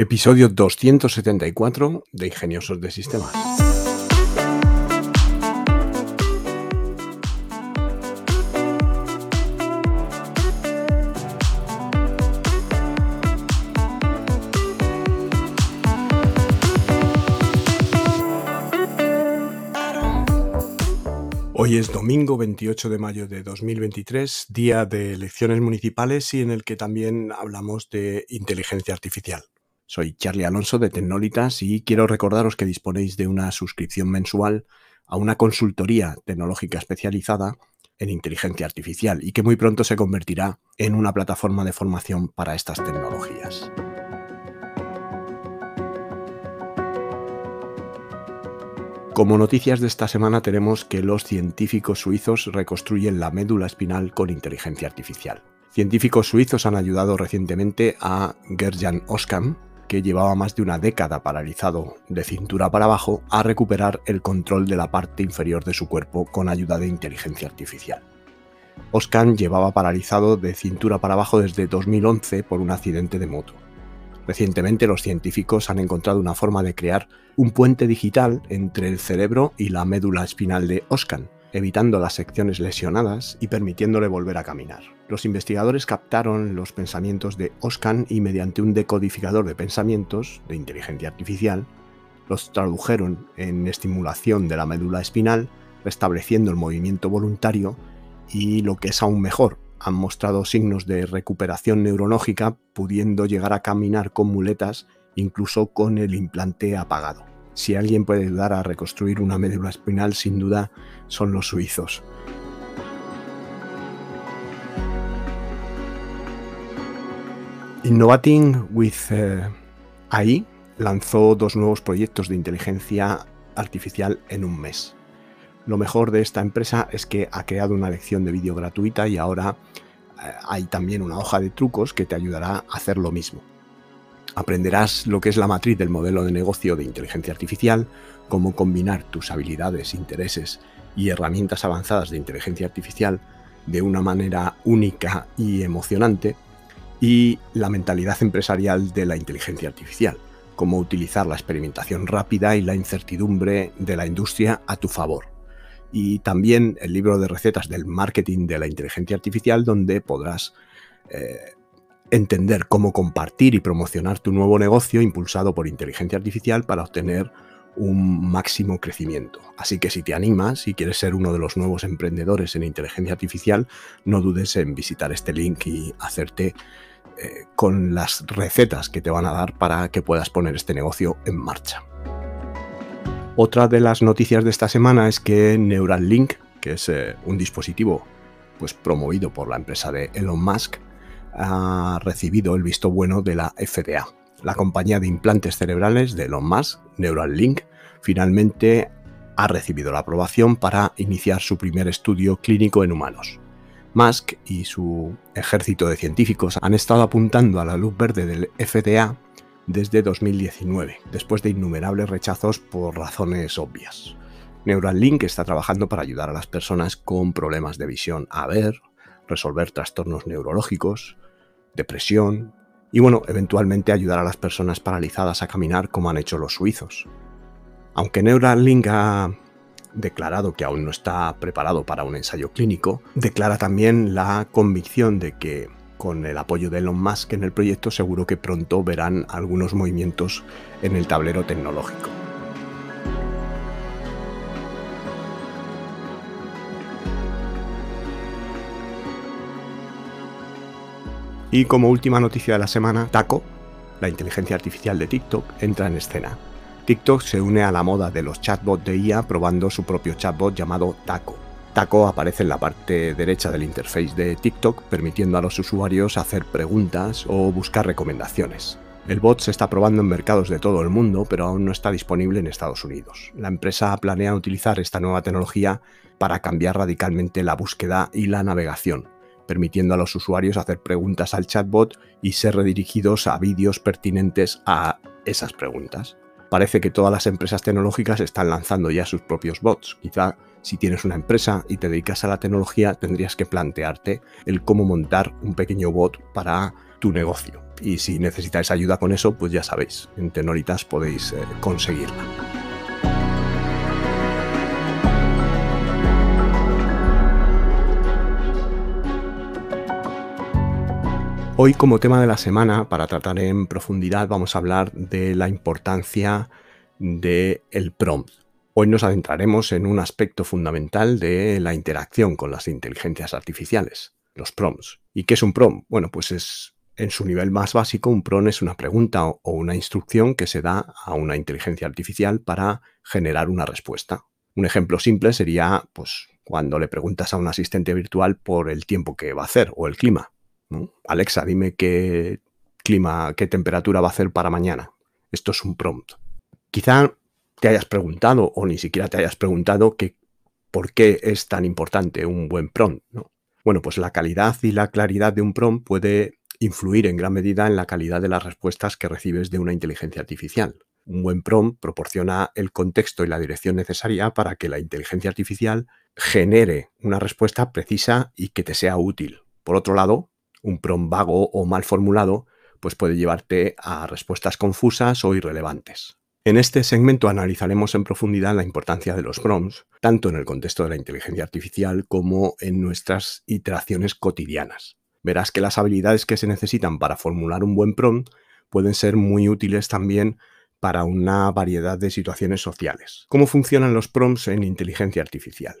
Episodio 274 de Ingeniosos de Sistemas. Hoy es domingo 28 de mayo de 2023, día de elecciones municipales y en el que también hablamos de inteligencia artificial. Soy Charlie Alonso de Tecnolitas y quiero recordaros que disponéis de una suscripción mensual a una consultoría tecnológica especializada en inteligencia artificial y que muy pronto se convertirá en una plataforma de formación para estas tecnologías. Como noticias de esta semana tenemos que los científicos suizos reconstruyen la médula espinal con inteligencia artificial. Científicos suizos han ayudado recientemente a Gerjan Oskam, que llevaba más de una década paralizado de cintura para abajo, a recuperar el control de la parte inferior de su cuerpo con ayuda de inteligencia artificial. Oscan llevaba paralizado de cintura para abajo desde 2011 por un accidente de moto. Recientemente los científicos han encontrado una forma de crear un puente digital entre el cerebro y la médula espinal de Oscan, evitando las secciones lesionadas y permitiéndole volver a caminar. Los investigadores captaron los pensamientos de Oscan y mediante un decodificador de pensamientos de inteligencia artificial, los tradujeron en estimulación de la médula espinal, restableciendo el movimiento voluntario y lo que es aún mejor, han mostrado signos de recuperación neurológica, pudiendo llegar a caminar con muletas incluso con el implante apagado. Si alguien puede ayudar a reconstruir una médula espinal, sin duda son los suizos. Innovating with eh, AI lanzó dos nuevos proyectos de inteligencia artificial en un mes. Lo mejor de esta empresa es que ha creado una lección de vídeo gratuita y ahora eh, hay también una hoja de trucos que te ayudará a hacer lo mismo. Aprenderás lo que es la matriz del modelo de negocio de inteligencia artificial, cómo combinar tus habilidades, intereses y herramientas avanzadas de inteligencia artificial de una manera única y emocionante, y la mentalidad empresarial de la inteligencia artificial, cómo utilizar la experimentación rápida y la incertidumbre de la industria a tu favor. Y también el libro de recetas del marketing de la inteligencia artificial, donde podrás eh, entender cómo compartir y promocionar tu nuevo negocio impulsado por inteligencia artificial para obtener un máximo crecimiento. Así que si te animas y quieres ser uno de los nuevos emprendedores en inteligencia artificial, no dudes en visitar este link y hacerte eh, con las recetas que te van a dar para que puedas poner este negocio en marcha. Otra de las noticias de esta semana es que Neuralink, que es eh, un dispositivo pues, promovido por la empresa de Elon Musk, ha recibido el visto bueno de la FDA. La compañía de implantes cerebrales de Elon Musk, Neuralink, finalmente ha recibido la aprobación para iniciar su primer estudio clínico en humanos. Musk y su ejército de científicos han estado apuntando a la luz verde del FDA desde 2019, después de innumerables rechazos por razones obvias. Neuralink está trabajando para ayudar a las personas con problemas de visión a ver, resolver trastornos neurológicos, depresión y bueno, eventualmente ayudar a las personas paralizadas a caminar como han hecho los suizos. Aunque Neuralink ha declarado que aún no está preparado para un ensayo clínico, declara también la convicción de que con el apoyo de Elon Musk en el proyecto seguro que pronto verán algunos movimientos en el tablero tecnológico. Y como última noticia de la semana, Taco, la inteligencia artificial de TikTok, entra en escena. TikTok se une a la moda de los chatbots de IA probando su propio chatbot llamado Taco. Taco aparece en la parte derecha del interface de TikTok, permitiendo a los usuarios hacer preguntas o buscar recomendaciones. El bot se está probando en mercados de todo el mundo, pero aún no está disponible en Estados Unidos. La empresa planea utilizar esta nueva tecnología para cambiar radicalmente la búsqueda y la navegación, permitiendo a los usuarios hacer preguntas al chatbot y ser redirigidos a vídeos pertinentes a esas preguntas. Parece que todas las empresas tecnológicas están lanzando ya sus propios bots. Quizá si tienes una empresa y te dedicas a la tecnología, tendrías que plantearte el cómo montar un pequeño bot para tu negocio. Y si necesitáis ayuda con eso, pues ya sabéis, en Tenoritas podéis eh, conseguirla. Hoy como tema de la semana, para tratar en profundidad, vamos a hablar de la importancia del el prompt. Hoy nos adentraremos en un aspecto fundamental de la interacción con las inteligencias artificiales, los prompts. ¿Y qué es un prompt? Bueno, pues es en su nivel más básico, un prompt es una pregunta o una instrucción que se da a una inteligencia artificial para generar una respuesta. Un ejemplo simple sería, pues, cuando le preguntas a un asistente virtual por el tiempo que va a hacer o el clima. Alexa, dime qué clima, qué temperatura va a hacer para mañana. Esto es un prompt. Quizá te hayas preguntado o ni siquiera te hayas preguntado que, por qué es tan importante un buen prompt. Bueno, pues la calidad y la claridad de un prompt puede influir en gran medida en la calidad de las respuestas que recibes de una inteligencia artificial. Un buen prompt proporciona el contexto y la dirección necesaria para que la inteligencia artificial genere una respuesta precisa y que te sea útil. Por otro lado, un prompt vago o mal formulado pues puede llevarte a respuestas confusas o irrelevantes. En este segmento analizaremos en profundidad la importancia de los prompts, tanto en el contexto de la inteligencia artificial como en nuestras iteraciones cotidianas. Verás que las habilidades que se necesitan para formular un buen prompt pueden ser muy útiles también para una variedad de situaciones sociales. ¿Cómo funcionan los prompts en inteligencia artificial?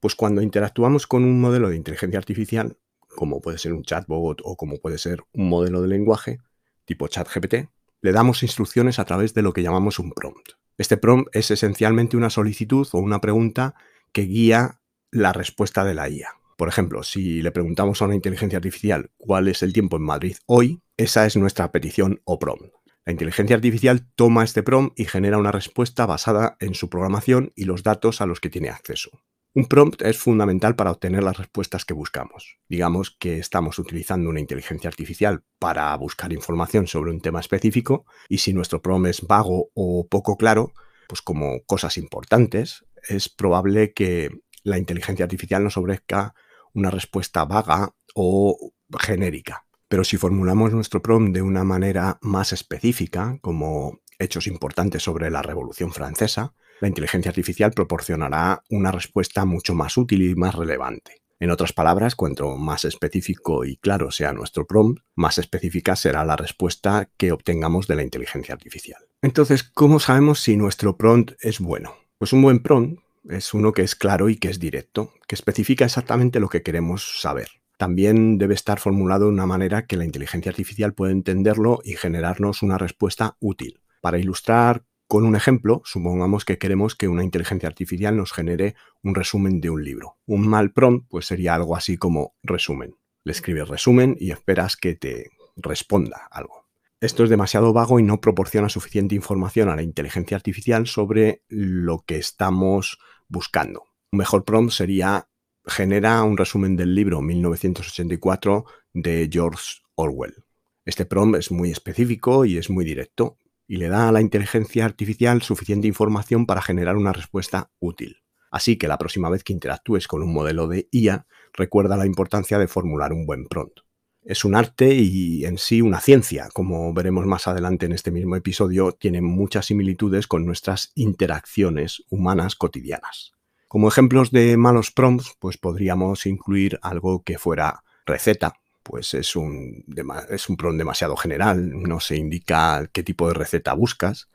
Pues cuando interactuamos con un modelo de inteligencia artificial, como puede ser un chatbot o como puede ser un modelo de lenguaje tipo ChatGPT, le damos instrucciones a través de lo que llamamos un prompt. Este prompt es esencialmente una solicitud o una pregunta que guía la respuesta de la IA. Por ejemplo, si le preguntamos a una inteligencia artificial cuál es el tiempo en Madrid hoy, esa es nuestra petición o prompt. La inteligencia artificial toma este prompt y genera una respuesta basada en su programación y los datos a los que tiene acceso. Un prompt es fundamental para obtener las respuestas que buscamos. Digamos que estamos utilizando una inteligencia artificial para buscar información sobre un tema específico y si nuestro prompt es vago o poco claro, pues como cosas importantes, es probable que la inteligencia artificial nos ofrezca una respuesta vaga o genérica. Pero si formulamos nuestro prompt de una manera más específica, como hechos importantes sobre la Revolución Francesa, la inteligencia artificial proporcionará una respuesta mucho más útil y más relevante. En otras palabras, cuanto más específico y claro sea nuestro prompt, más específica será la respuesta que obtengamos de la inteligencia artificial. Entonces, ¿cómo sabemos si nuestro prompt es bueno? Pues un buen prompt es uno que es claro y que es directo, que especifica exactamente lo que queremos saber. También debe estar formulado de una manera que la inteligencia artificial pueda entenderlo y generarnos una respuesta útil. Para ilustrar con un ejemplo, supongamos que queremos que una inteligencia artificial nos genere un resumen de un libro. Un mal prompt pues sería algo así como resumen. Le escribes resumen y esperas que te responda algo. Esto es demasiado vago y no proporciona suficiente información a la inteligencia artificial sobre lo que estamos buscando. Un mejor prompt sería genera un resumen del libro 1984 de George Orwell. Este prompt es muy específico y es muy directo y le da a la inteligencia artificial suficiente información para generar una respuesta útil. Así que la próxima vez que interactúes con un modelo de IA, recuerda la importancia de formular un buen prompt. Es un arte y en sí una ciencia, como veremos más adelante en este mismo episodio, tiene muchas similitudes con nuestras interacciones humanas cotidianas. Como ejemplos de malos prompts, pues podríamos incluir algo que fuera receta, pues es un, es un prompt demasiado general, no se indica qué tipo de receta buscas,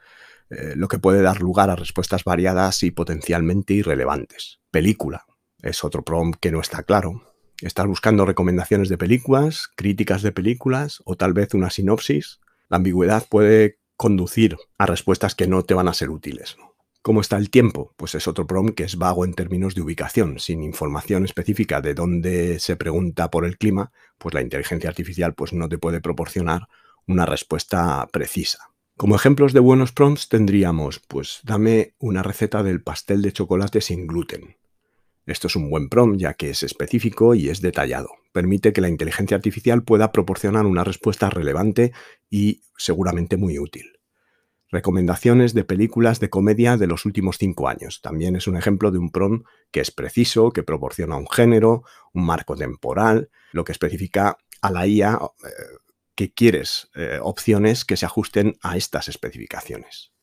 eh, lo que puede dar lugar a respuestas variadas y potencialmente irrelevantes. Película es otro prompt que no está claro. Estás buscando recomendaciones de películas, críticas de películas o tal vez una sinopsis. La ambigüedad puede conducir a respuestas que no te van a ser útiles. ¿Cómo está el tiempo? Pues es otro prompt que es vago en términos de ubicación. Sin información específica de dónde se pregunta por el clima, pues la inteligencia artificial pues no te puede proporcionar una respuesta precisa. Como ejemplos de buenos prompts tendríamos, pues dame una receta del pastel de chocolate sin gluten. Esto es un buen prompt ya que es específico y es detallado. Permite que la inteligencia artificial pueda proporcionar una respuesta relevante y seguramente muy útil. Recomendaciones de películas de comedia de los últimos cinco años. También es un ejemplo de un prompt que es preciso, que proporciona un género, un marco temporal, lo que especifica a la IA eh, que quieres eh, opciones que se ajusten a estas especificaciones.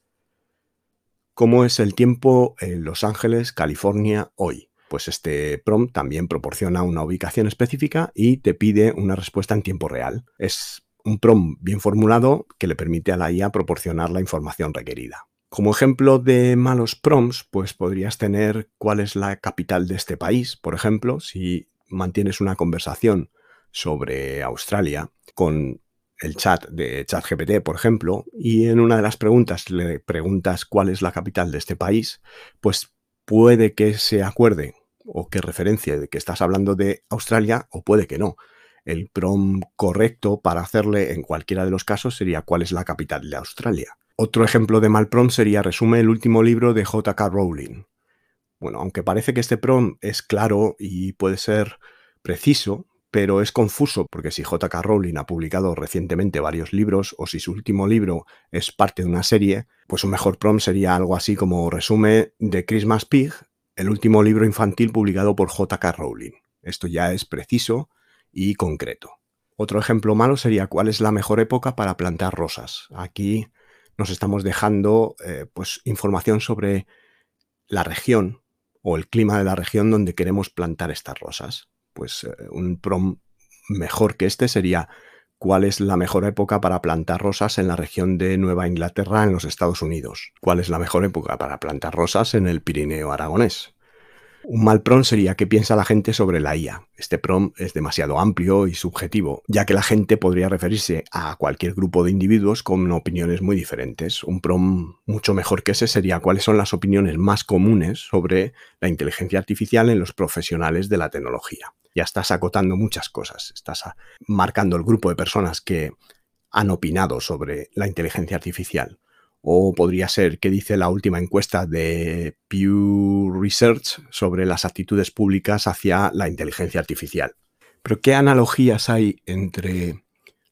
¿Cómo es el tiempo en Los Ángeles, California, hoy? Pues este prompt también proporciona una ubicación específica y te pide una respuesta en tiempo real. Es un prompt bien formulado que le permite a la IA proporcionar la información requerida. Como ejemplo de malos prompts, pues podrías tener cuál es la capital de este país, por ejemplo, si mantienes una conversación sobre Australia con el chat de ChatGPT, por ejemplo, y en una de las preguntas le preguntas cuál es la capital de este país, pues puede que se acuerde o que referencia de que estás hablando de Australia o puede que no. El prompt correcto para hacerle en cualquiera de los casos sería cuál es la capital de Australia. Otro ejemplo de mal prompt sería resume el último libro de JK Rowling. Bueno, aunque parece que este prompt es claro y puede ser preciso, pero es confuso porque si JK Rowling ha publicado recientemente varios libros o si su último libro es parte de una serie, pues un mejor prompt sería algo así como resume de Christmas Pig, el último libro infantil publicado por JK Rowling. Esto ya es preciso y concreto. Otro ejemplo malo sería cuál es la mejor época para plantar rosas. Aquí nos estamos dejando eh, pues, información sobre la región o el clima de la región donde queremos plantar estas rosas pues eh, un prom mejor que este sería cuál es la mejor época para plantar rosas en la región de Nueva Inglaterra en los Estados Unidos, cuál es la mejor época para plantar rosas en el Pirineo aragonés, un mal prom sería qué piensa la gente sobre la IA. Este prom es demasiado amplio y subjetivo, ya que la gente podría referirse a cualquier grupo de individuos con opiniones muy diferentes. Un prom mucho mejor que ese sería cuáles son las opiniones más comunes sobre la inteligencia artificial en los profesionales de la tecnología. Ya estás acotando muchas cosas, estás marcando el grupo de personas que han opinado sobre la inteligencia artificial o podría ser qué dice la última encuesta de Pew Research sobre las actitudes públicas hacia la inteligencia artificial. Pero ¿qué analogías hay entre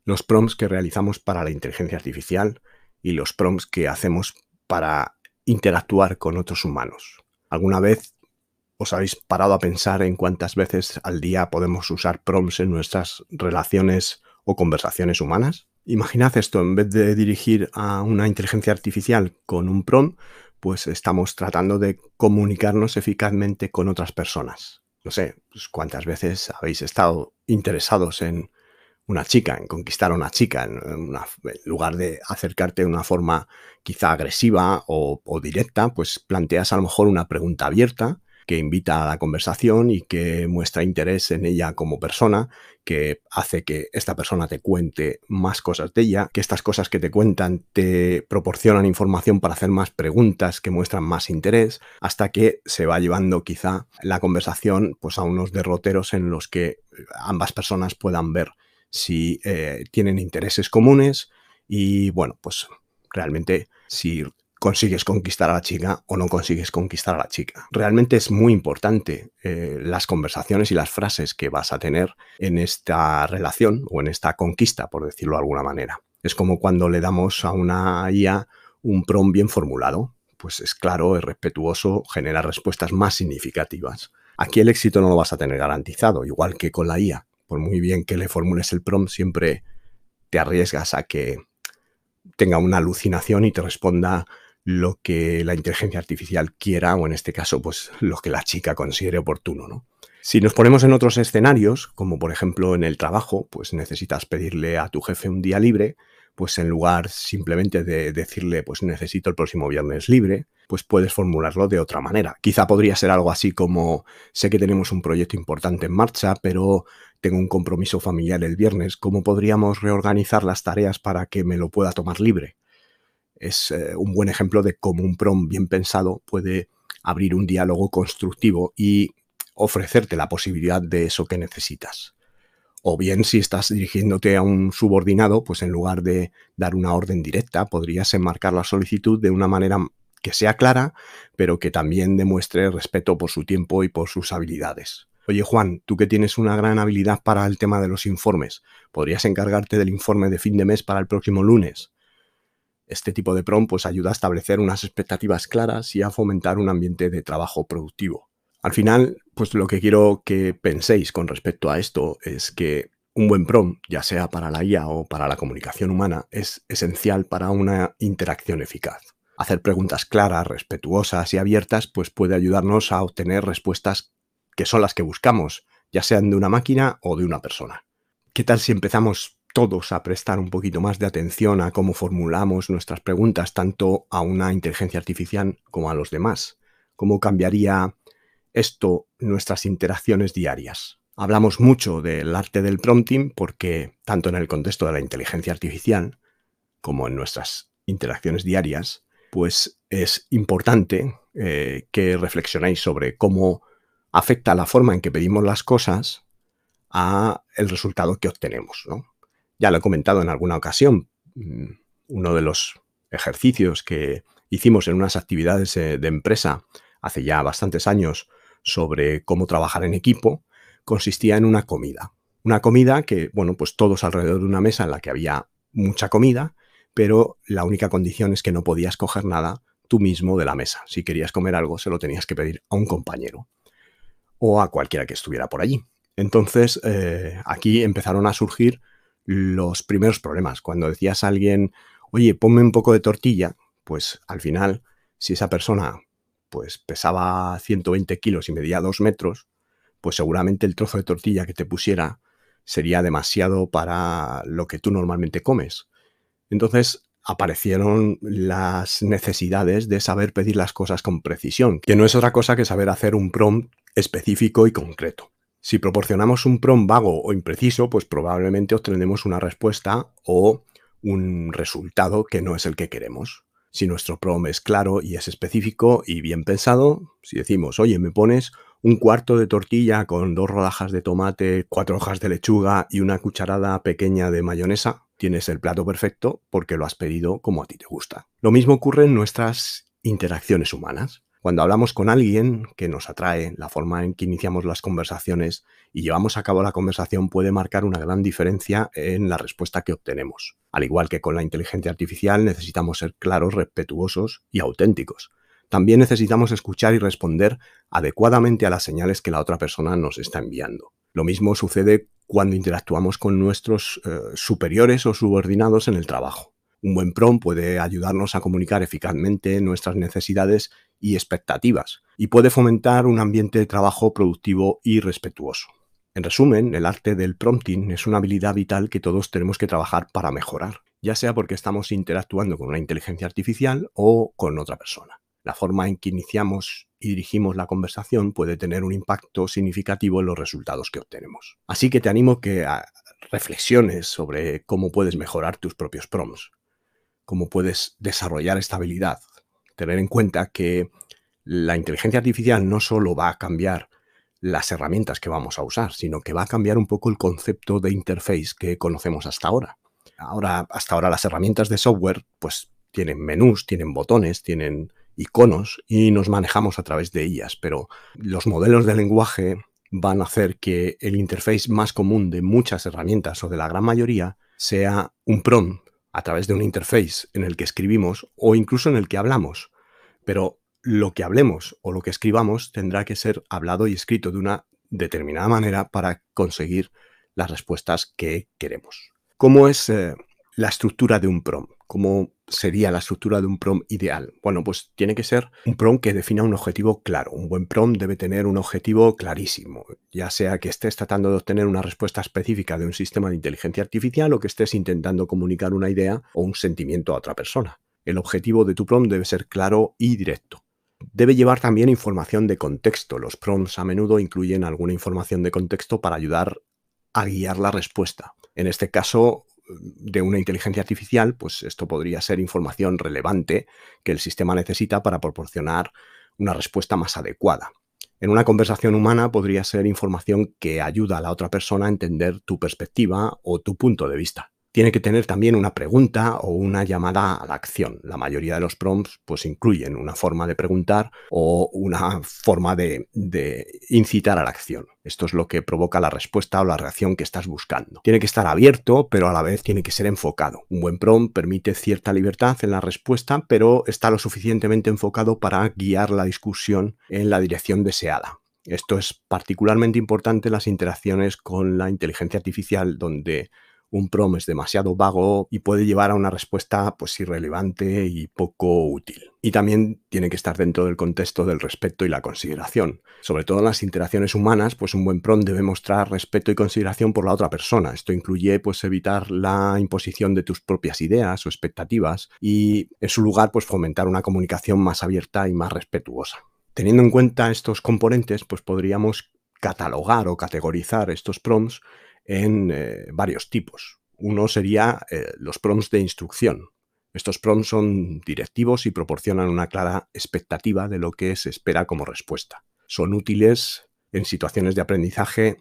los prompts que realizamos para la inteligencia artificial y los prompts que hacemos para interactuar con otros humanos? ¿Alguna vez os habéis parado a pensar en cuántas veces al día podemos usar prompts en nuestras relaciones o conversaciones humanas? Imaginad esto, en vez de dirigir a una inteligencia artificial con un prompt, pues estamos tratando de comunicarnos eficazmente con otras personas. No sé, pues cuántas veces habéis estado interesados en una chica, en conquistar a una chica, en, lugar de acercarte de una forma quizá agresiva o, o directa, pues planteas a lo mejor una pregunta abierta que invita a la conversación y que muestra interés en ella como persona, que hace que esta persona te cuente más cosas de ella, que estas cosas que te cuentan te proporcionan información para hacer más preguntas que muestran más interés, hasta que se va llevando quizá la conversación pues, a unos derroteros en los que ambas personas puedan ver si eh, tienen intereses comunes y bueno, pues realmente si consigues conquistar a la chica o no consigues conquistar a la chica. Realmente es muy importante eh, las conversaciones y las frases que vas a tener en esta relación o en esta conquista, por decirlo de alguna manera. Es como cuando le damos a una IA un prompt bien formulado. Pues es claro, es respetuoso, genera respuestas más significativas. Aquí el éxito no lo vas a tener garantizado, igual que con la IA. Por muy bien que le formules el prompt, siempre te arriesgas a que tenga una alucinación y te responda lo que la inteligencia artificial quiera o en este caso pues lo que la chica considere oportuno, ¿no? Si nos ponemos en otros escenarios, como por ejemplo en el trabajo, pues necesitas pedirle a tu jefe un día libre, pues en lugar simplemente de decirle pues necesito el próximo viernes libre, pues puedes formularlo de otra manera. Quizá podría ser algo así como sé que tenemos un proyecto importante en marcha, pero tengo un compromiso familiar el viernes, ¿cómo podríamos reorganizar las tareas para que me lo pueda tomar libre? Es eh, un buen ejemplo de cómo un prompt bien pensado puede abrir un diálogo constructivo y ofrecerte la posibilidad de eso que necesitas. O bien si estás dirigiéndote a un subordinado, pues en lugar de dar una orden directa, podrías enmarcar la solicitud de una manera que sea clara, pero que también demuestre respeto por su tiempo y por sus habilidades. Oye Juan, tú que tienes una gran habilidad para el tema de los informes, ¿podrías encargarte del informe de fin de mes para el próximo lunes? Este tipo de prompt pues, ayuda a establecer unas expectativas claras y a fomentar un ambiente de trabajo productivo. Al final, pues lo que quiero que penséis con respecto a esto es que Un buen prompt, ya sea para la IA o para la comunicación humana, es esencial para una interacción eficaz. Hacer preguntas claras, respetuosas y abiertas, pues puede ayudarnos a obtener respuestas que son las que buscamos, ya sean de una máquina o de una persona. ¿Qué tal si empezamos todos a prestar un poquito más de atención a cómo formulamos nuestras preguntas tanto a una inteligencia artificial como a los demás? ¿Cómo cambiaría esto nuestras interacciones diarias? Hablamos mucho del arte del prompting porque tanto en el contexto de la inteligencia artificial como en nuestras interacciones diarias, pues es importante eh, que reflexionéis sobre cómo afecta la forma en que pedimos las cosas a el resultado que obtenemos. Ya lo he comentado en alguna ocasión. Mm, uno de los ejercicios que hicimos en unas actividades eh, de empresa hace ya bastantes años sobre cómo trabajar en equipo consistía en una comida. Una comida que, bueno, pues todos alrededor de una mesa en la que había mucha comida, pero la única condición es que no podías coger nada tú mismo de la mesa. Si querías comer algo, se lo tenías que pedir a un compañero o a cualquiera que estuviera por allí. Entonces, eh, aquí empezaron a surgir los primeros problemas. Cuando decías a alguien, oye, ponme un poco de tortilla, pues al final, si esa persona pues pesaba 120 kilos y medía 2 metros, pues seguramente el trozo de tortilla que te pusiera sería demasiado para lo que tú normalmente comes. Entonces aparecieron las necesidades de saber pedir las cosas con precisión, que no es otra cosa que saber hacer un prompt específico y concreto. Si proporcionamos un prompt vago o impreciso, pues probablemente obtendremos una respuesta o un resultado que no es el que queremos. Si nuestro prompt es claro y es específico y bien pensado, si decimos, oye, me pones un cuarto de tortilla con dos rodajas de tomate, cuatro hojas de lechuga y una cucharada pequeña de mayonesa, tienes el plato perfecto porque lo has pedido como a ti te gusta. Lo mismo ocurre en nuestras interacciones humanas. Cuando hablamos con alguien que nos atrae, la forma en que iniciamos las conversaciones y llevamos a cabo la conversación puede marcar una gran diferencia en la respuesta que obtenemos. Al igual que con la inteligencia artificial, necesitamos ser claros, respetuosos y auténticos también necesitamos escuchar y responder adecuadamente a las señales que la otra persona nos está enviando. Lo mismo sucede cuando interactuamos con nuestros eh, superiores o subordinados en el trabajo. Un buen prompt puede ayudarnos a comunicar eficazmente nuestras necesidades y expectativas y puede fomentar un ambiente de trabajo productivo y respetuoso. En resumen, el arte del prompting es una habilidad vital que todos tenemos que trabajar para mejorar, ya sea porque estamos interactuando con una inteligencia artificial o con otra persona la forma en que iniciamos y dirigimos la conversación puede tener un impacto significativo en los resultados que obtenemos. Así que te animo que reflexiones sobre cómo puedes mejorar tus propios prompts, cómo puedes desarrollar esta habilidad. Tener en cuenta que la inteligencia artificial no solo va a cambiar las herramientas que vamos a usar, sino que va a cambiar un poco el concepto de interface que conocemos hasta ahora. Ahora, hasta ahora las herramientas de software, pues tienen menús, tienen botones, tienen iconos y nos manejamos a través de ellas, pero los modelos de lenguaje van a hacer que el interface más común de muchas herramientas o de la gran mayoría sea un prompt a través de un interface en el que escribimos o incluso en el que hablamos. Pero lo que hablemos o lo que escribamos tendrá que ser hablado y escrito de una determinada manera para conseguir las respuestas que queremos. ¿Cómo es eh, la estructura de un prompt? ¿Cómo sería la estructura de un prompt ideal? Bueno, pues tiene que ser un prompt que defina un objetivo claro. Un buen prompt debe tener un objetivo clarísimo, ya sea que estés tratando de obtener una respuesta específica de un sistema de inteligencia artificial o que estés intentando comunicar una idea o un sentimiento a otra persona. El objetivo de tu prompt debe ser claro y directo. Debe llevar también información de contexto. Los prompts a menudo incluyen alguna información de contexto para ayudar a guiar la respuesta. En este caso, de una inteligencia artificial, pues esto podría ser información relevante que el sistema necesita para proporcionar una respuesta más adecuada. En una conversación humana podría ser información que ayuda a la otra persona a entender tu perspectiva o tu punto de vista tiene que tener también una pregunta o una llamada a la acción. La mayoría de los prompts pues incluyen una forma de preguntar o una forma de, de, incitar a la acción. Esto es lo que provoca la respuesta o la reacción que estás buscando. Tiene que estar abierto, pero a la vez tiene que ser enfocado. Un buen prompt permite cierta libertad en la respuesta, pero está lo suficientemente enfocado para guiar la discusión en la dirección deseada. Esto es particularmente importante en las interacciones con la inteligencia artificial, donde un prom es demasiado vago y puede llevar a una respuesta pues irrelevante y poco útil. Y también tiene que estar dentro del contexto del respeto y la consideración. Sobre todo en las interacciones humanas, pues un buen prom debe mostrar respeto y consideración por la otra persona. Esto incluye pues evitar la imposición de tus propias ideas o expectativas y en su lugar pues fomentar una comunicación más abierta y más respetuosa. Teniendo en cuenta estos componentes, pues podríamos catalogar o categorizar estos prompts en eh, varios tipos. Uno sería eh, los prompts de instrucción. Estos prompts son directivos y proporcionan una clara expectativa de lo que se espera como respuesta. Son útiles en situaciones de aprendizaje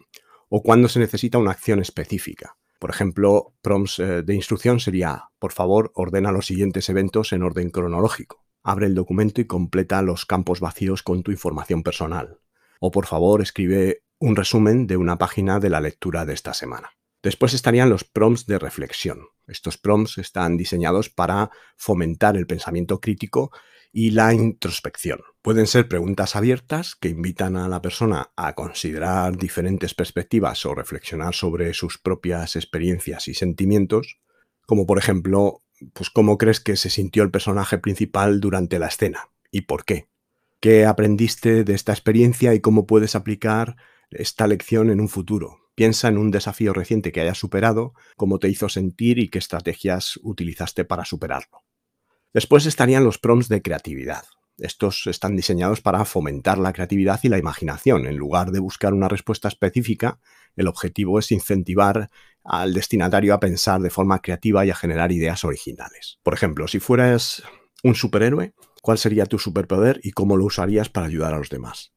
o cuando se necesita una acción específica. Por ejemplo, prompts eh, de instrucción sería, por favor, ordena los siguientes eventos en orden cronológico. Abre el documento y completa los campos vacíos con tu información personal. O por favor, escribe un resumen de una página de la lectura de esta semana. Después estarían los prompts de reflexión. Estos prompts están diseñados para fomentar el pensamiento crítico y la introspección. Pueden ser preguntas abiertas que invitan a la persona a considerar diferentes perspectivas o reflexionar sobre sus propias experiencias y sentimientos, como por ejemplo, pues cómo crees que se sintió el personaje principal durante la escena y por qué. ¿Qué aprendiste de esta experiencia y cómo puedes aplicar esta lección en un futuro. Piensa en un desafío reciente que hayas superado, cómo te hizo sentir y qué estrategias utilizaste para superarlo. Después estarían los prompts de creatividad. Estos están diseñados para fomentar la creatividad y la imaginación. En lugar de buscar una respuesta específica, el objetivo es incentivar al destinatario a pensar de forma creativa y a generar ideas originales. Por ejemplo, si fueras un superhéroe, ¿cuál sería tu superpoder y cómo lo usarías para ayudar a los demás?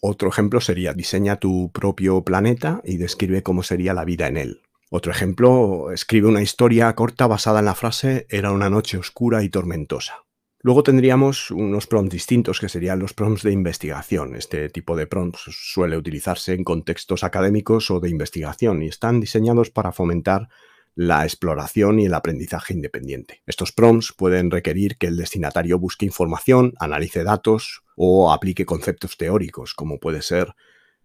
Otro ejemplo sería diseña tu propio planeta y describe cómo sería la vida en él. Otro ejemplo, escribe una historia corta basada en la frase era una noche oscura y tormentosa. Luego tendríamos unos prompts distintos que serían los prompts de investigación. Este tipo de prompts suele utilizarse en contextos académicos o de investigación y están diseñados para fomentar la exploración y el aprendizaje independiente. Estos prompts pueden requerir que el destinatario busque información, analice datos o aplique conceptos teóricos, como puede ser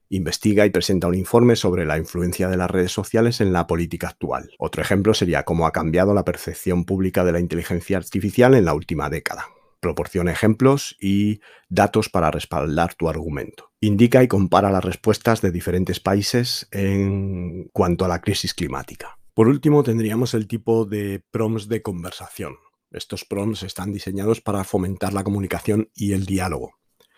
investiga y presenta un informe sobre la influencia de las redes sociales en la política actual. Otro ejemplo sería cómo ha cambiado la percepción pública de la inteligencia artificial en la última década. Proporciona ejemplos y datos para respaldar tu argumento. Indica y compara las respuestas de diferentes países en cuanto a la crisis climática. Por último, tendríamos el tipo de prompts de conversación. Estos prompts están diseñados para fomentar la comunicación y el diálogo.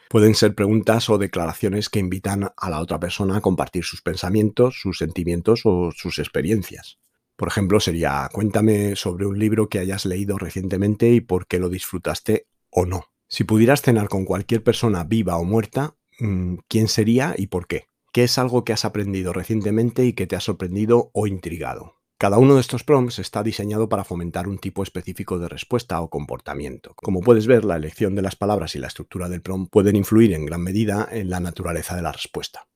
Pueden ser preguntas o declaraciones que invitan a la otra persona a compartir sus pensamientos, sus sentimientos o sus experiencias. Por ejemplo, sería cuéntame sobre un libro que hayas leído recientemente y por qué lo disfrutaste o no. Si pudieras cenar con cualquier persona viva o muerta, mm, ¿quién sería y por qué? ¿Qué es algo que has aprendido recientemente y que te ha sorprendido o intrigado? Cada uno de estos prompts está diseñado para fomentar un tipo específico de respuesta o comportamiento. Como puedes ver, la elección de las palabras y la estructura del prompt pueden influir en gran medida en la naturaleza de la respuesta.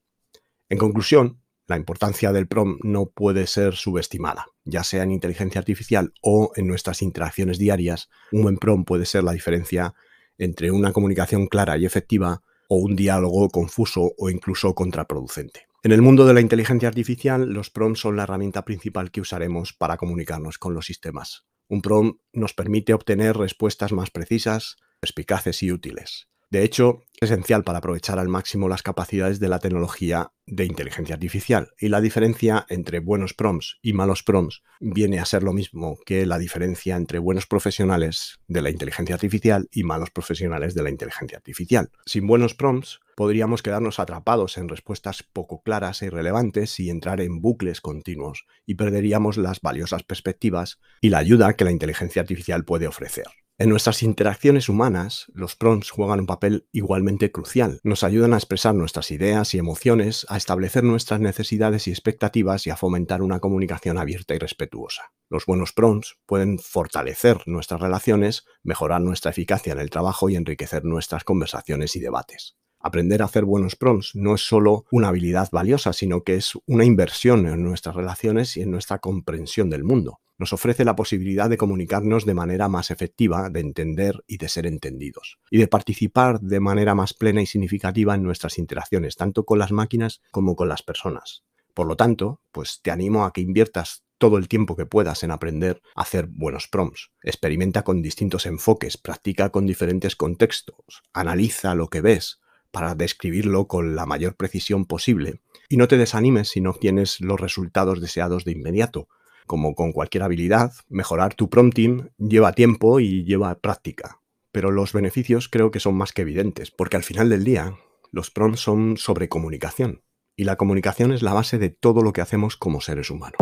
En conclusión, la importancia del prompt no puede ser subestimada, ya sea en inteligencia artificial o en nuestras interacciones diarias. Un buen prompt puede ser la diferencia entre una comunicación clara y efectiva o un diálogo confuso o incluso contraproducente. En el mundo de la inteligencia artificial, los prompts son la herramienta principal que usaremos para comunicarnos con los sistemas. Un prompt nos permite obtener respuestas más precisas, eficaces y útiles. De hecho, es esencial para aprovechar al máximo las capacidades de la tecnología de inteligencia artificial. Y la diferencia entre buenos prompts y malos prompts viene a ser lo mismo que la diferencia entre buenos profesionales de la inteligencia artificial y malos profesionales de la inteligencia artificial. Sin buenos prompts, podríamos quedarnos atrapados en respuestas poco claras e irrelevantes y entrar en bucles continuos, y perderíamos las valiosas perspectivas y la ayuda que la inteligencia artificial puede ofrecer. En nuestras interacciones humanas, los prompts juegan un papel igualmente crucial. Nos ayudan a expresar nuestras ideas y emociones, a establecer nuestras necesidades y expectativas y a fomentar una comunicación abierta y respetuosa. Los buenos prompts pueden fortalecer nuestras relaciones, mejorar nuestra eficacia en el trabajo y enriquecer nuestras conversaciones y debates. Aprender a hacer buenos prompts no es solo una habilidad valiosa, sino que es una inversión en nuestras relaciones y en nuestra comprensión del mundo. Nos ofrece la posibilidad de comunicarnos de manera más efectiva, de entender y de ser entendidos, y de participar de manera más plena y significativa en nuestras interacciones, tanto con las máquinas como con las personas. Por lo tanto, pues te animo a que inviertas todo el tiempo que puedas en aprender a hacer buenos prompts. Experimenta con distintos enfoques, practica con diferentes contextos, analiza lo que ves, para describirlo con la mayor precisión posible. Y no te desanimes si no obtienes los resultados deseados de inmediato. Como con cualquier habilidad, mejorar tu prompting lleva tiempo y lleva práctica. Pero los beneficios creo que son más que evidentes, porque al final del día, los prompts son sobre comunicación. Y la comunicación es la base de todo lo que hacemos como seres humanos.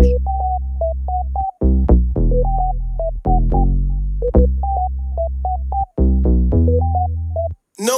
No.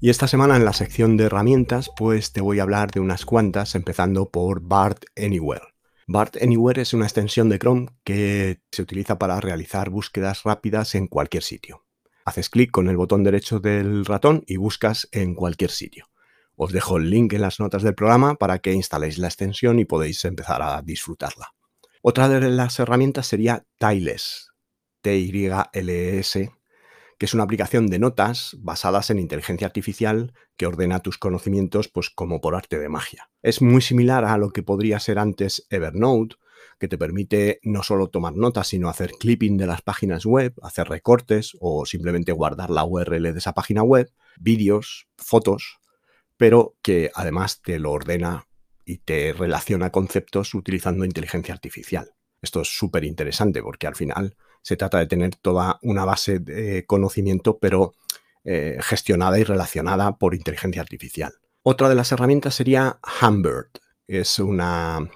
Y esta semana en la sección de herramientas, pues te voy a hablar de unas cuantas, empezando por BART Anywhere. BART Anywhere es una extensión de Chrome que se utiliza para realizar búsquedas rápidas en cualquier sitio. Haces clic con el botón derecho del ratón y buscas en cualquier sitio. Os dejo el link en las notas del programa para que instaléis la extensión y podéis empezar a disfrutarla. Otra de las herramientas sería Tiles, T-Y-L-E-S, que es una aplicación de notas basadas en inteligencia artificial que ordena tus conocimientos pues como por arte de magia. Es muy similar a lo que podría ser antes Evernote, que te permite no solo tomar notas, sino hacer clipping de las páginas web, hacer recortes o simplemente guardar la URL de esa página web, vídeos, fotos, pero que además te lo ordena y te relaciona conceptos utilizando inteligencia artificial. Esto es súper interesante porque al final se trata de tener toda una base de conocimiento, pero eh, gestionada y relacionada por inteligencia artificial. Otra de las herramientas sería Humbird. Es una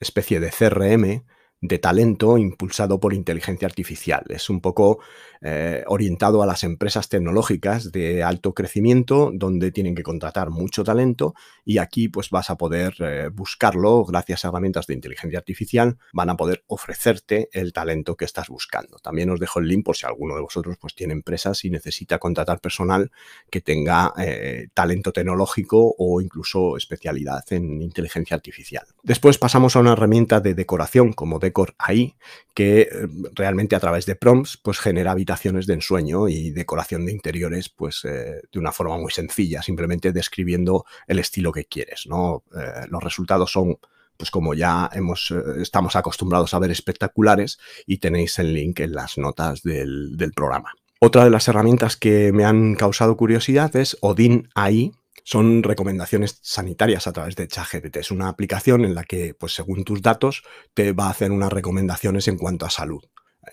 especie de CRM de talento impulsado por inteligencia artificial. Es un poco eh, orientado a las empresas tecnológicas de alto crecimiento donde tienen que contratar mucho talento y aquí pues vas a poder eh, buscarlo gracias a herramientas de inteligencia artificial, van a poder ofrecerte el talento que estás buscando. También os dejo el link por si alguno de vosotros pues tiene empresas y necesita contratar personal que tenga eh, talento tecnológico o incluso especialidad en inteligencia artificial. Después pasamos a una herramienta de decoración como de ahí, que eh, realmente a través de prompts pues genera habitaciones de ensueño y decoración de interiores pues eh, de una forma muy sencilla, simplemente describiendo el estilo que quieres, ¿no? Eh, los resultados son pues como ya hemos, estamos acostumbrados a ver espectaculares y tenéis el link en las notas del, del programa. Otra de las herramientas que me han causado curiosidad es Odin AI, son recomendaciones sanitarias a través de ChatGPT. Es una aplicación en la que, pues según tus datos, te va a hacer unas recomendaciones en cuanto a salud.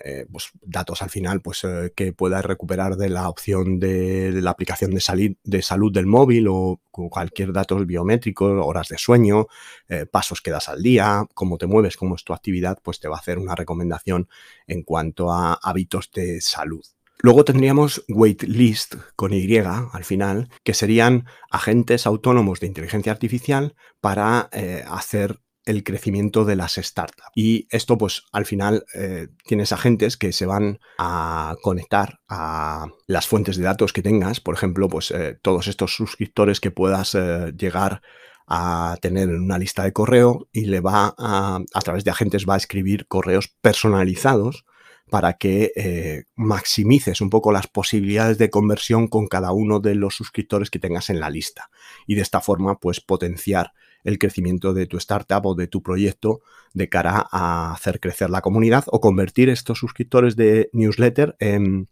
Eh, pues, datos al final pues, eh, que puedas recuperar de la opción de, la aplicación de, salud del móvil o cualquier dato biométrico, horas de sueño, eh, pasos que das al día, cómo te mueves, cómo es tu actividad, pues te va a hacer una recomendación en cuanto a hábitos de salud. Luego tendríamos waitlist con Y al final, que serían agentes autónomos de inteligencia artificial para eh, hacer el crecimiento de las startups. Y esto, pues al final, eh, tienes agentes que se van a conectar a las fuentes de datos que tengas, por ejemplo, pues eh, todos estos suscriptores que puedas llegar a tener en una lista de correo y le va a, a través de agentes, va a escribir correos personalizados para que eh, maximices un poco las posibilidades de conversión con cada uno de los suscriptores que tengas en la lista. Y de esta forma, pues potenciar el crecimiento de tu startup o de tu proyecto de cara a hacer crecer la comunidad o convertir estos suscriptores de newsletter en,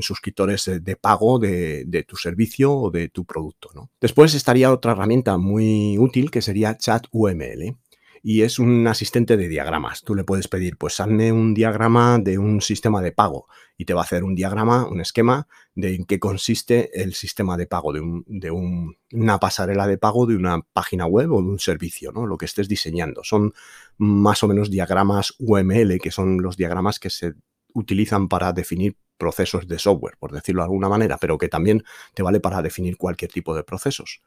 suscriptores de pago de, tu servicio o de tu producto. Después estaría otra herramienta muy útil que sería ChatUML y es un asistente de diagramas. Tú le puedes pedir, pues hazme un diagrama de un sistema de pago y te va a hacer un diagrama, un esquema de en qué consiste el sistema de pago de, una pasarela de pago de una página web o de un servicio, ¿no? Lo que estés diseñando. Son más o menos diagramas UML, que son los diagramas que se utilizan para definir procesos de software, por decirlo de alguna manera, pero que también te vale para definir cualquier tipo de procesos.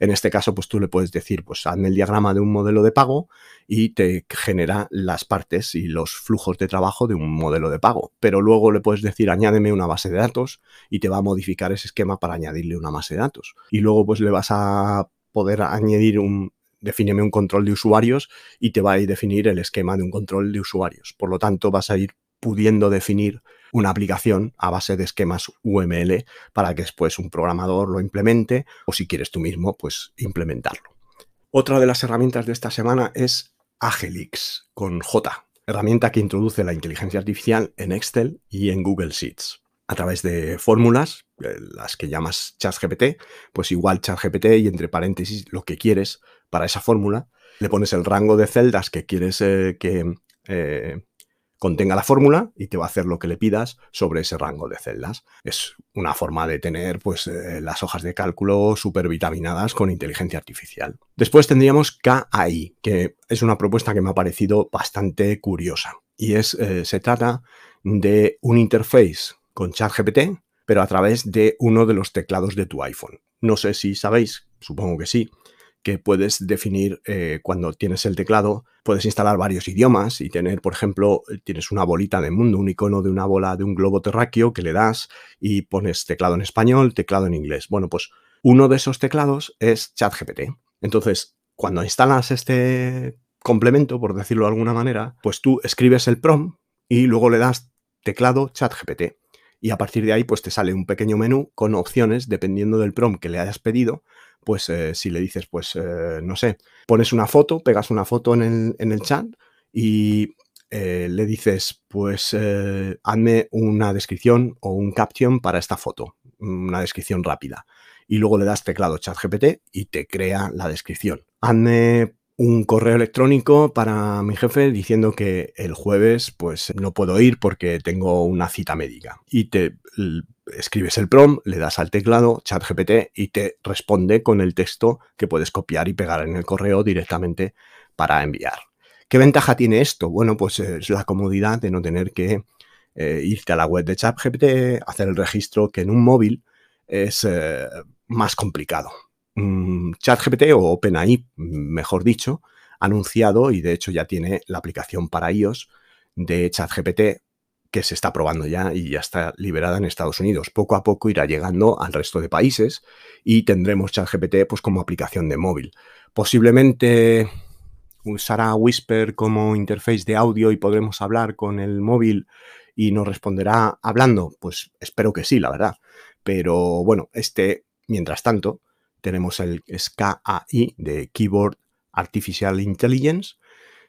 En este caso, pues tú le puedes decir, pues hazme el diagrama de un modelo de pago y te genera las partes y los flujos de trabajo de un modelo de pago. Pero luego le puedes decir, añádeme una base de datos y te va a modificar ese esquema para añadirle una base de datos. Y luego pues le vas a poder añadir un, defíneme un control de usuarios y te va a definir el esquema de un control de usuarios. Por lo tanto, vas a ir pudiendo definir una aplicación a base de esquemas UML para que después un programador lo implemente o si quieres tú mismo, pues implementarlo. Otra de las herramientas de esta semana es Agelix con J, herramienta que introduce la inteligencia artificial en Excel y en Google Sheets a través de fórmulas, eh, las que llamas ChatGPT, pues igual ChatGPT y entre paréntesis lo que quieres para esa fórmula, le pones el rango de celdas que quieres eh, que eh, contenga la fórmula y te va a hacer lo que le pidas sobre ese rango de celdas. Es una forma de tener pues, las hojas de cálculo súper vitaminadas con inteligencia artificial. Después tendríamos KAI, que es una propuesta que me ha parecido bastante curiosa. Y es, se trata de un interface con ChatGPT, pero a través de uno de los teclados de tu iPhone. No sé si sabéis, supongo que sí, que puedes definir eh, cuando tienes el teclado, puedes instalar varios idiomas y tener, por ejemplo, tienes una bolita de mundo, un icono de una bola de un globo terráqueo que le das y pones teclado en español, teclado en inglés. Bueno, pues uno de esos teclados es ChatGPT. Entonces, cuando instalas este complemento, por decirlo de alguna manera, pues tú escribes el prompt y luego le das teclado ChatGPT y a partir de ahí pues te sale un pequeño menú con opciones dependiendo del prompt que le hayas pedido. Pues eh, si le dices, pues eh, no sé, pones una foto, pegas una foto en el, chat y eh, le dices, pues hazme una descripción o un caption para esta foto, una descripción rápida. Y luego le das teclado chat GPT y te crea la descripción. Hazme un correo electrónico para mi jefe diciendo que el jueves pues no puedo ir porque tengo una cita médica. Y te escribes el prompt, le das al teclado ChatGPT y te responde con el texto que puedes copiar y pegar en el correo directamente para enviar. ¿Qué ventaja tiene esto? Bueno, pues es la comodidad de no tener que eh, irte a la web de ChatGPT, hacer el registro que en un móvil es eh, más complicado. Mm, ChatGPT o OpenAI, mejor dicho, ha anunciado y de hecho ya tiene la aplicación para iOS de ChatGPT que se está probando ya y ya está liberada en Estados Unidos. Poco a poco irá llegando al resto de países y tendremos ChatGPT pues, como aplicación de móvil. Posiblemente usará Whisper como interface de audio y podremos hablar con el móvil y nos responderá hablando. Pues espero que sí, la verdad. Pero bueno, este, mientras tanto, tenemos el SKAI de Keyboard Artificial Intelligence,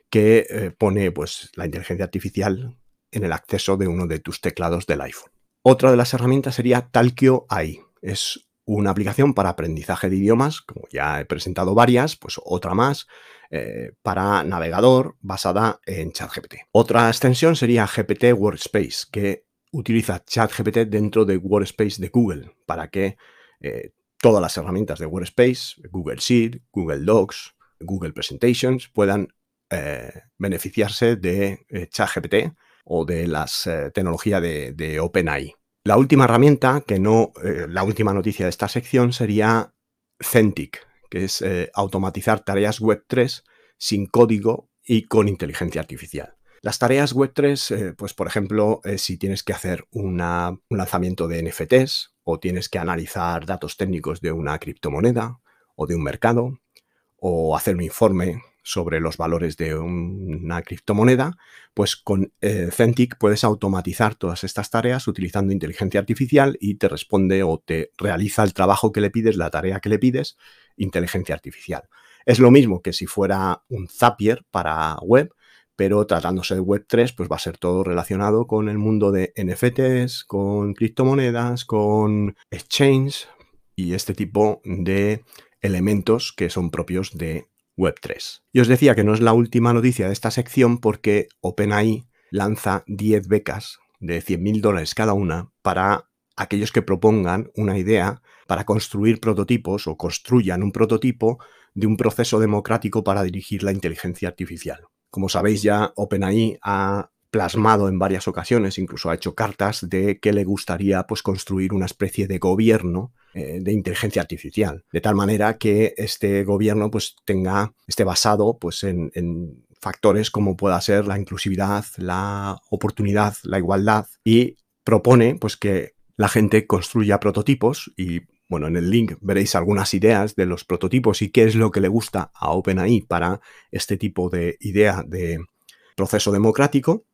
que eh, pone pues, la inteligencia artificial en el acceso de uno de tus teclados del iPhone. Otra de las herramientas sería Talkio AI. Es una aplicación para aprendizaje de idiomas, como ya he presentado varias, pues otra más eh, para navegador basada en ChatGPT. Otra extensión sería GPT Workspace, que utiliza ChatGPT dentro de Workspace de Google para que eh, todas las herramientas de Workspace, Google Sheet, Google Docs, Google Presentations puedan eh, beneficiarse de eh, ChatGPT o de las eh, tecnologías de, OpenAI. La última herramienta, que no, la última noticia de esta sección sería Centik, que es automatizar tareas Web3 sin código y con inteligencia artificial. Las tareas Web3, pues por ejemplo, si tienes que hacer un lanzamiento de NFTs o tienes que analizar datos técnicos de una criptomoneda o de un mercado o hacer un informe sobre los valores de una criptomoneda, pues con eh, Centik puedes automatizar todas estas tareas utilizando inteligencia artificial y te responde o te realiza el trabajo que le pides, la tarea que le pides, inteligencia artificial. Es lo mismo que si fuera un Zapier para web, pero tratándose de Web3, pues va a ser todo relacionado con el mundo de NFTs, con criptomonedas, con exchange y este tipo de elementos que son propios de Web3. Y os decía que no es la última noticia de esta sección porque OpenAI lanza 10 becas de 100.000 dólares cada una para aquellos que propongan una idea para construir prototipos o construyan un prototipo de un proceso democrático para dirigir la inteligencia artificial. Como sabéis ya, OpenAI ha plasmado en varias ocasiones, incluso ha hecho cartas de que le gustaría pues, construir una especie de gobierno eh, de inteligencia artificial, de tal manera que este gobierno pues, tenga, esté basado pues, en, en factores como pueda ser la inclusividad, la oportunidad, la igualdad y propone pues, que la gente construya prototipos y bueno, en el link veréis algunas ideas de los prototipos y qué es lo que le gusta a OpenAI para este tipo de idea de proceso democrático.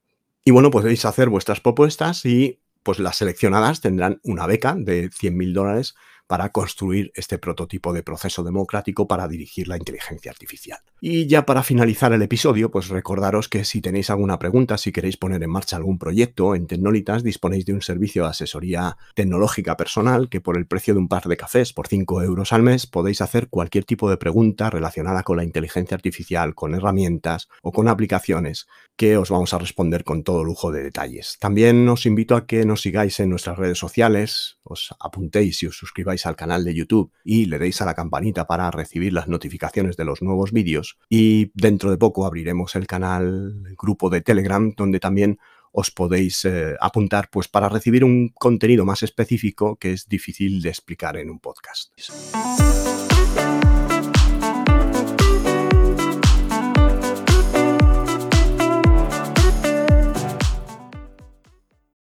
Y bueno, podéis hacer vuestras propuestas y pues las seleccionadas tendrán una beca de 100.000 dólares para construir este prototipo de proceso democrático para dirigir la inteligencia artificial. Y ya para finalizar el episodio, pues recordaros que si tenéis alguna pregunta, si queréis poner en marcha algún proyecto, en Tecnolitas disponéis de un servicio de asesoría tecnológica personal que por el precio de un par de cafés por 5 euros al mes podéis hacer cualquier tipo de pregunta relacionada con la inteligencia artificial, con herramientas o con aplicaciones que os vamos a responder con todo lujo de detalles. También os invito a que nos sigáis en nuestras redes sociales, os apuntéis y os suscribáis al canal de YouTube y le deis a la campanita para recibir las notificaciones de los nuevos vídeos. Y dentro de poco abriremos el canal, el grupo de Telegram, donde también os podéis eh, apuntar pues, para recibir un contenido más específico que es difícil de explicar en un podcast.